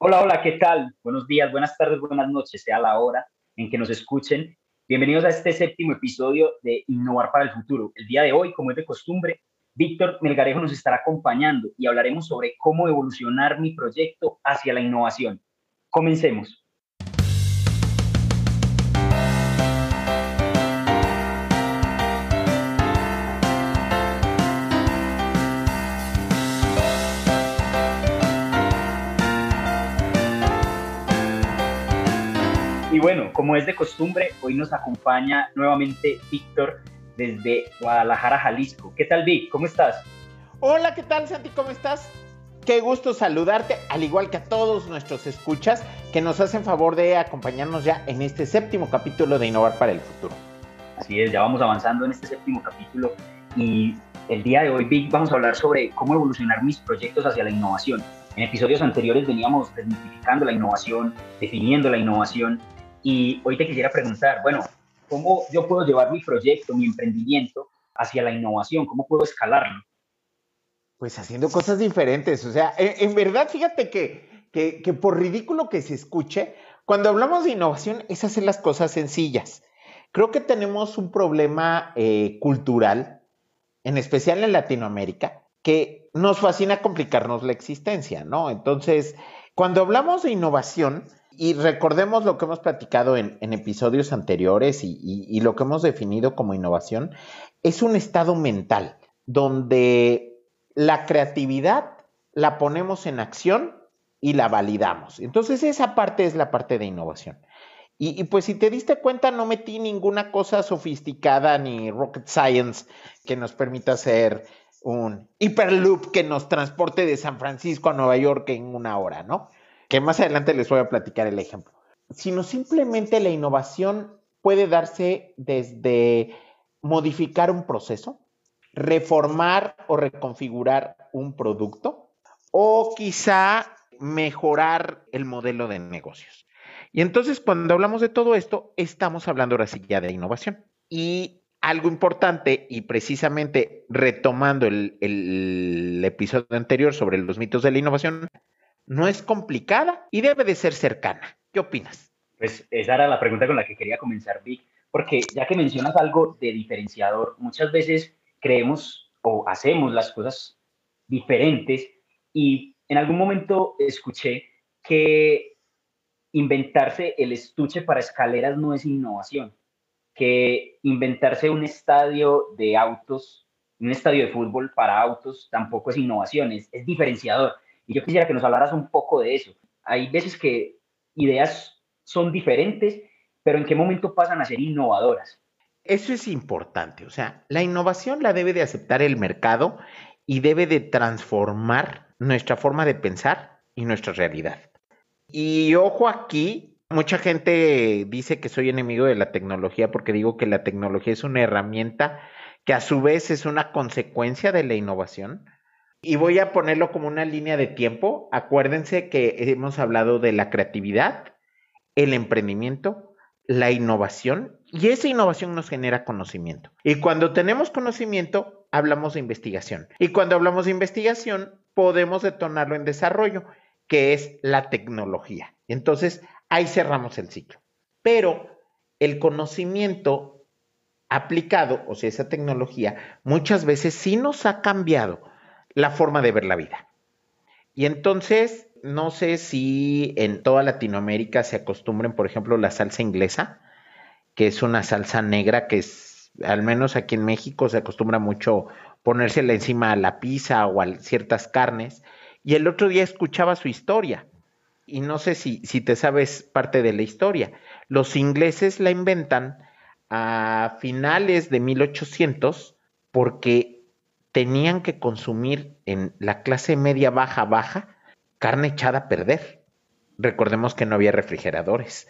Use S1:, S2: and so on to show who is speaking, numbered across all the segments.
S1: Hola, hola, ¿qué tal? Buenos días, buenas tardes, buenas noches, sea la hora en que nos escuchen. Bienvenidos a este séptimo episodio de Innovar para el Futuro. El día de hoy, como es de costumbre, Víctor Melgarejo nos estará acompañando y hablaremos sobre cómo evolucionar mi proyecto hacia la innovación. Comencemos. Y bueno, como es de costumbre, hoy nos acompaña nuevamente Víctor desde Guadalajara, Jalisco. ¿Qué tal, Vic? ¿Cómo estás?
S2: Hola, ¿qué tal, Santi? ¿Cómo estás? Qué gusto saludarte, al igual que a todos nuestros escuchas que nos hacen favor de acompañarnos ya en este séptimo capítulo de Innovar para el Futuro.
S1: Así es, ya vamos avanzando en este séptimo capítulo y el día de hoy, Vic, vamos a hablar sobre cómo evolucionar mis proyectos hacia la innovación. En episodios anteriores veníamos desmitificando la innovación, definiendo la innovación y hoy te quisiera preguntar, bueno, ¿cómo yo puedo llevar mi proyecto, mi emprendimiento hacia la innovación? ¿Cómo puedo escalarlo?
S2: Pues haciendo cosas diferentes. O sea, en, verdad, fíjate que, que, por ridículo que se escuche, cuando hablamos de innovación es hacer las cosas sencillas. Creo que tenemos un problema eh, cultural, en especial en Latinoamérica, que nos fascina complicarnos la existencia, ¿no? Entonces, cuando hablamos de innovación, y recordemos lo que hemos platicado en, episodios anteriores y, lo que hemos definido como innovación, es un estado mental donde la creatividad la ponemos en acción y la validamos. Entonces esa parte es la parte de innovación. Y, y, pues si te diste cuenta, no metí ninguna cosa sofisticada ni rocket science que nos permita hacer un hiperloop que nos transporte de San Francisco a Nueva York en una hora, ¿no? Que más adelante les voy a platicar el ejemplo, sino simplemente la innovación puede darse desde modificar un proceso, reformar o reconfigurar un producto o quizá mejorar el modelo de negocios. Y entonces cuando hablamos de todo esto, estamos hablando ahora sí ya de innovación. Y algo importante, y precisamente retomando el, el, episodio anterior sobre los mitos de la innovación, no es complicada y debe de ser cercana. ¿Qué opinas?
S1: Pues esa era la pregunta con la que quería comenzar, Vic, porque ya que mencionas algo de diferenciador, muchas veces creemos o hacemos las cosas diferentes y en algún momento escuché que inventarse el estuche para escaleras no es innovación, que inventarse un estadio de autos, un estadio de fútbol para autos tampoco es innovación, es, es diferenciador. Y yo quisiera que nos hablaras un poco de eso. Hay veces que ideas son diferentes, pero ¿en qué momento pasan a ser innovadoras?
S2: Eso es importante, o sea, la innovación la debe de aceptar el mercado y debe de transformar nuestra forma de pensar y nuestra realidad. Y ojo aquí, mucha gente dice que soy enemigo de la tecnología porque digo que la tecnología es una herramienta que a su vez es una consecuencia de la innovación y voy a ponerlo como una línea de tiempo. Acuérdense que hemos hablado de la creatividad, el emprendimiento, la innovación y esa innovación nos genera conocimiento. Y cuando tenemos conocimiento, hablamos de investigación. Y cuando hablamos de investigación, podemos detonarlo en desarrollo, que es la tecnología. Entonces, ahí cerramos el ciclo. Pero el conocimiento aplicado, o sea, esa tecnología, muchas veces sí nos ha cambiado la forma de ver la vida. Y entonces, no sé si en toda Latinoamérica se acostumbren, por ejemplo, la salsa inglesa, que es una salsa negra que es, al menos aquí en México, se acostumbra mucho ponérsela encima a la pizza o a ciertas carnes. Y el otro día escuchaba su historia. Y no sé si, si te sabes parte de la historia. Los ingleses la inventan a finales de 1800 porque tenían que consumir en la clase media baja baja carne echada a perder. Recordemos que no había refrigeradores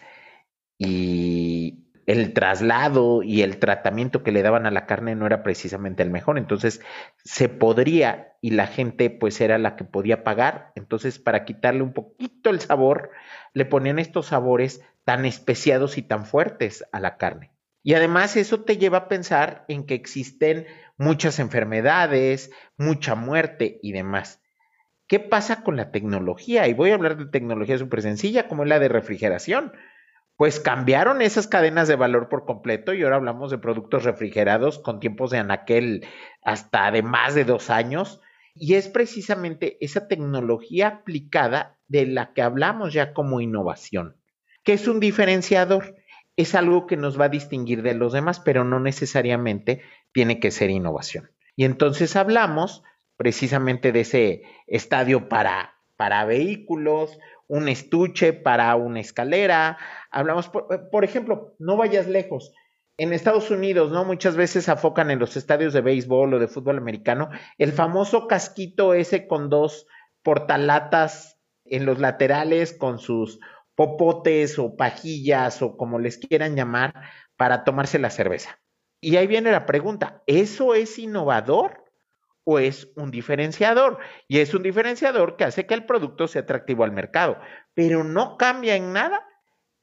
S2: y el traslado y el tratamiento que le daban a la carne no era precisamente el mejor. Entonces se podría y la gente pues era la que podía pagar. Entonces para quitarle un poquito el sabor, le ponían estos sabores tan especiados y tan fuertes a la carne. Y además eso te lleva a pensar en que existen muchas enfermedades, mucha muerte y demás. ¿qué pasa con la tecnología? Y voy a hablar de tecnología súper sencilla, como es la de refrigeración. Pues cambiaron esas cadenas de valor por completo y ahora hablamos de productos refrigerados con tiempos de anaquel hasta de más de dos años. Y es precisamente esa tecnología aplicada de la que hablamos ya como innovación, que es un diferenciador es algo que nos va a distinguir de los demás, pero no necesariamente tiene que ser innovación. Y entonces hablamos precisamente de ese estadio para, para vehículos, un estuche para una escalera. Hablamos, por, ejemplo, no vayas lejos. En Estados Unidos, ¿no? Muchas veces afocan en los estadios de béisbol o de fútbol americano el famoso casquito ese con dos portalatas en los laterales con sus popotes o pajillas o como les quieran llamar para tomarse la cerveza. Y ahí viene la pregunta, ¿eso es innovador o es un diferenciador? Y es un diferenciador que hace que el producto sea atractivo al mercado, pero no cambia en nada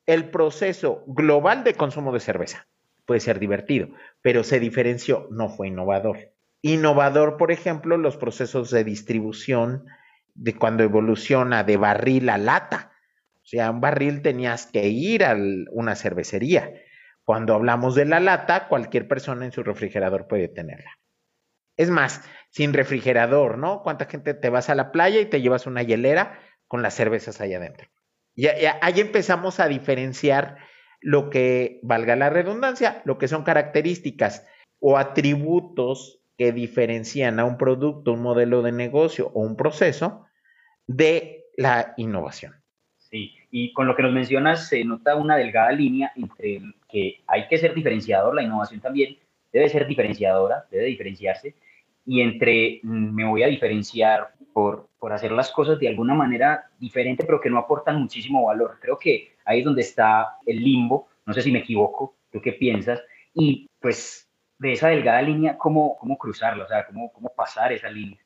S2: el proceso global de consumo de cerveza. Puede ser divertido, pero se diferenció, no fue innovador. Innovador, por ejemplo, los procesos de distribución de cuando evoluciona de barril a lata o sea, un barril tenías que ir a una cervecería. Cuando hablamos de la lata, cualquier persona en su refrigerador puede tenerla. Es más, sin refrigerador, ¿no? ¿Cuánta gente te vas a la playa y te llevas una hielera con las cervezas ahí adentro? Y, ahí empezamos a diferenciar lo que, valga la redundancia, lo que son características o atributos que diferencian a un producto, un modelo de negocio o un proceso de la innovación.
S1: Sí, y con lo que nos mencionas se nota una delgada línea entre que hay que ser diferenciador, la innovación también debe ser diferenciadora, debe diferenciarse, y entre mm, me voy a diferenciar por, por hacer las cosas de alguna manera diferente, pero que no aportan muchísimo valor. Creo que ahí es donde está el limbo, no sé si me equivoco, tú qué piensas, y pues de esa delgada línea, ¿cómo, cómo cruzarla? O sea, ¿cómo, cómo pasar esa línea?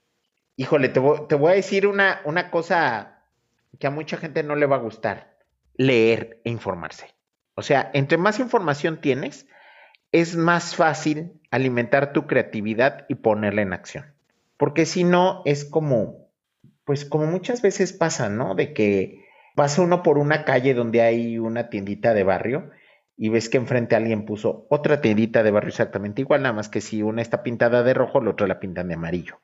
S2: Híjole, te voy, te voy a decir una, una cosa que a mucha gente no le va a gustar, leer e informarse. O sea, entre más información tienes, es más fácil alimentar tu creatividad y ponerla en acción. Porque si no, es como, pues como muchas veces pasa, ¿no? De que pasa uno por una calle donde hay una tiendita de barrio y ves que enfrente alguien puso otra tiendita de barrio exactamente igual, nada más que si una está pintada de rojo, la otra la pintan de amarillo.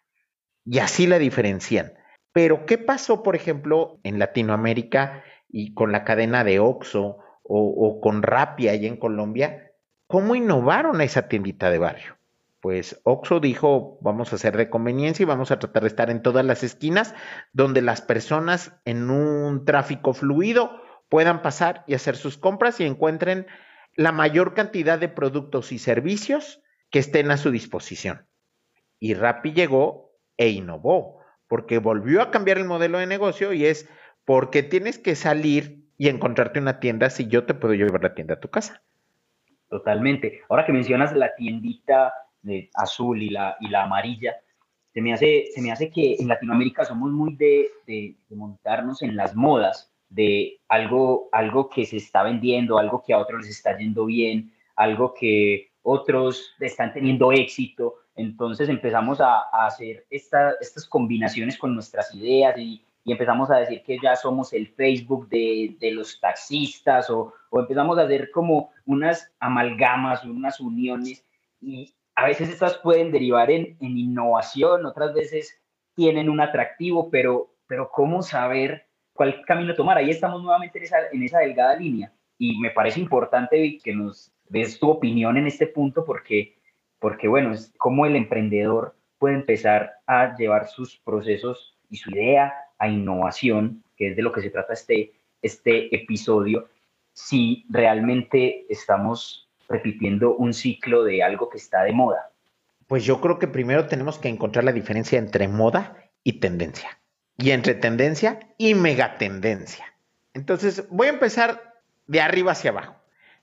S2: Y así la diferencian. Pero, ¿qué pasó, por ejemplo, en Latinoamérica y con la cadena de Oxxo o, con Rappi allá en Colombia? ¿Cómo innovaron a esa tiendita de barrio? Pues Oxxo dijo, vamos a hacer de conveniencia y vamos a tratar de estar en todas las esquinas donde las personas en un tráfico fluido puedan pasar y hacer sus compras y encuentren la mayor cantidad de productos y servicios que estén a su disposición. Y Rappi llegó e innovó porque volvió a cambiar el modelo de negocio y es porque tienes que salir y encontrarte una tienda si yo te puedo llevar la tienda a tu casa.
S1: Totalmente. Ahora que mencionas la tiendita de azul y la, y la amarilla, se me, hace, se me hace que en Latinoamérica somos muy de, de, montarnos en las modas, de algo, algo que se está vendiendo, algo que a otros les está yendo bien, algo que otros están teniendo éxito. Entonces empezamos a, hacer estas combinaciones con nuestras ideas y, empezamos a decir que ya somos el Facebook de, los taxistas o, empezamos a hacer como unas amalgamas, unas uniones y a veces estas pueden derivar en, innovación, otras veces tienen un atractivo, pero, pero ¿cómo saber cuál camino tomar? Ahí estamos nuevamente en esa, en esa delgada línea y me parece importante que nos des tu opinión en este punto porque porque bueno, es como el emprendedor puede empezar a llevar sus procesos y su idea a innovación, que es de lo que se trata este, este episodio, si realmente estamos repitiendo un ciclo de algo que está de moda.
S2: Pues yo creo que primero tenemos que encontrar la diferencia entre moda y tendencia. Y entre tendencia y megatendencia. Entonces, voy a empezar de arriba hacia abajo.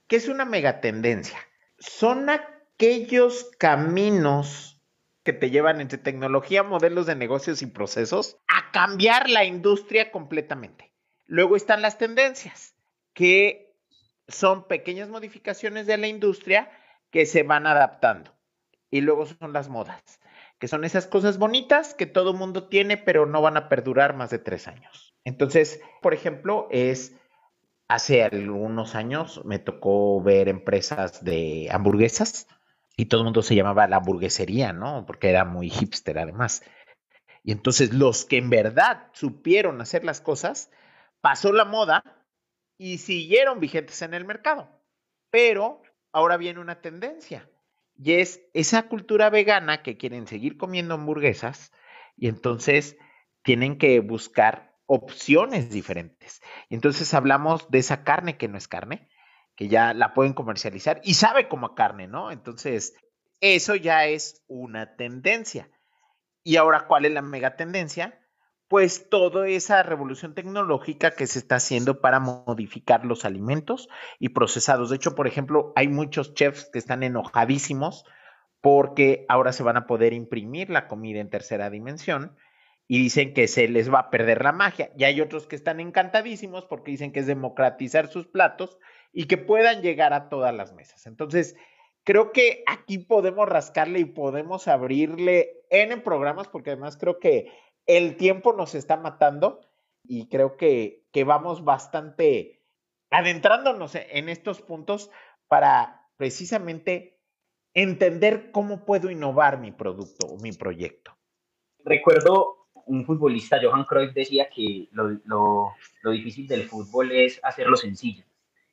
S2: ¿Qué es una megatendencia? Son aquellos caminos que te llevan entre tecnología, modelos de negocios y procesos a cambiar la industria completamente. Luego están las tendencias, que son pequeñas modificaciones de la industria que se van adaptando. Y luego son las modas, que son esas cosas bonitas que todo mundo tiene, pero no van a perdurar más de tres años. Entonces, por ejemplo, es hace algunos años me tocó ver empresas de hamburguesas y todo el mundo se llamaba la hamburguesería, ¿no? Porque era muy hipster además. Y entonces los que en verdad supieron hacer las cosas, pasó la moda y siguieron vigentes en el mercado. Pero ahora viene una tendencia y es esa cultura vegana que quieren seguir comiendo hamburguesas y entonces tienen que buscar opciones diferentes. Entonces hablamos de esa carne que no es carne, que ya la pueden comercializar y sabe como carne, ¿no? Entonces, eso ya es una tendencia. Y ahora, ¿cuál es la mega tendencia? Pues toda esa revolución tecnológica que se está haciendo para modificar los alimentos y procesados. De hecho, por ejemplo, hay muchos chefs que están enojadísimos porque ahora se van a poder imprimir la comida en tercera dimensión y dicen que se les va a perder la magia. Y hay otros que están encantadísimos porque dicen que es democratizar sus platos y que puedan llegar a todas las mesas. Entonces, creo que aquí podemos rascarle y podemos abrirle en programas porque además creo que el tiempo nos está matando y creo que, que vamos bastante adentrándonos en estos puntos para precisamente entender cómo puedo innovar mi producto o mi proyecto.
S1: Recuerdo un futbolista, Johan Cruyff, decía que lo, lo, lo, difícil del fútbol es hacerlo sencillo.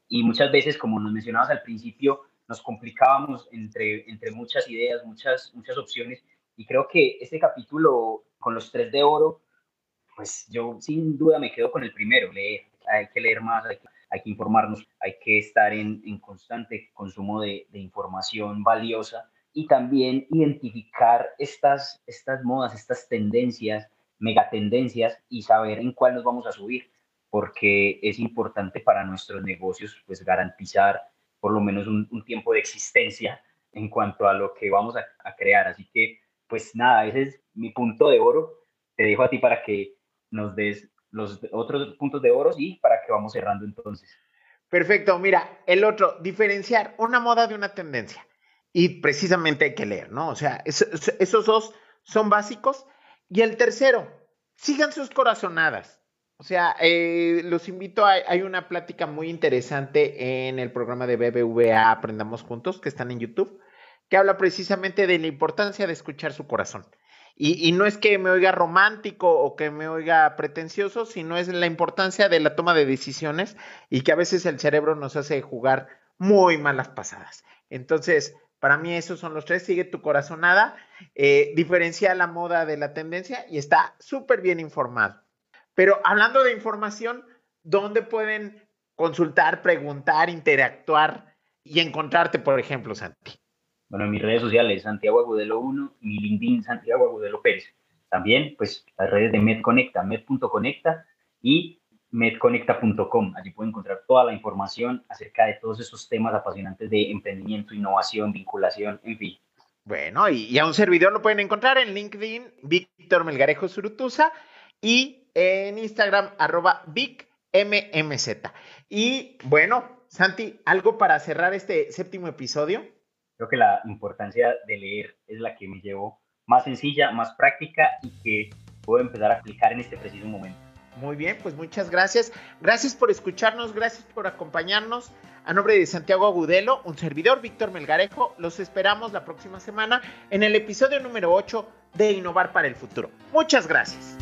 S1: Y muchas veces, como nos mencionabas al principio, nos complicábamos entre, entre muchas ideas, muchas, muchas opciones. Y creo que este capítulo con los tres de oro, pues yo sin duda me quedo con el primero, leer. Hay que leer más, hay que, informarnos, hay que estar en, en constante consumo de, de información valiosa y también identificar estas, estas modas, estas tendencias, megatendencias y saber en cuál nos vamos a subir, porque es importante para nuestros negocios pues garantizar por lo menos un, un tiempo de existencia en cuanto a lo que vamos a, a, crear. Así que pues nada, ese es mi punto de oro. Te dejo a ti para que nos des los otros puntos de oro y para que vamos cerrando entonces.
S2: Perfecto, mira, el otro, diferenciar una moda de una tendencia. Y precisamente hay que leer, ¿no? O sea, esos, esos dos son básicos. Y el tercero, sigan sus corazonadas. O sea, eh, los invito a, hay una plática muy interesante en el programa de BBVA Aprendamos Juntos, que están en YouTube, que habla precisamente de la importancia de escuchar su corazón. Y, y, no es que me oiga romántico o que me oiga pretencioso, sino es la importancia de la toma de decisiones y que a veces el cerebro nos hace jugar muy malas pasadas. Entonces, para mí esos son los tres. Sigue tu corazonada, eh, diferencia la moda de la tendencia y está súper bien informado. Pero hablando de información, ¿dónde pueden consultar, preguntar, interactuar y encontrarte, por ejemplo, Santi?
S1: Bueno, en mis redes sociales, Santiago Agudelo 1, mi LinkedIn, Santiago Agudelo Pérez. También, pues, las redes de MedConecta, med.conecta y medconecta.com. Allí pueden encontrar toda la información acerca de todos esos temas apasionantes de emprendimiento, innovación, vinculación, en fin.
S2: Bueno, y, y a un servidor lo pueden encontrar en LinkedIn, Víctor Melgarejo Surutusa, y en Instagram, arroba VicMMZ. Y bueno, Santi, ¿algo para cerrar este séptimo episodio?
S1: Creo que la importancia de leer es la que me llevó más sencilla, más práctica y que puedo empezar a aplicar en este preciso momento.
S2: Muy bien, pues muchas gracias. Gracias por escucharnos, gracias por acompañarnos. A nombre de Santiago Agudelo, un servidor, Víctor Melgarejo, los esperamos la próxima semana en el episodio número 8 de Innovar para el Futuro. Muchas gracias.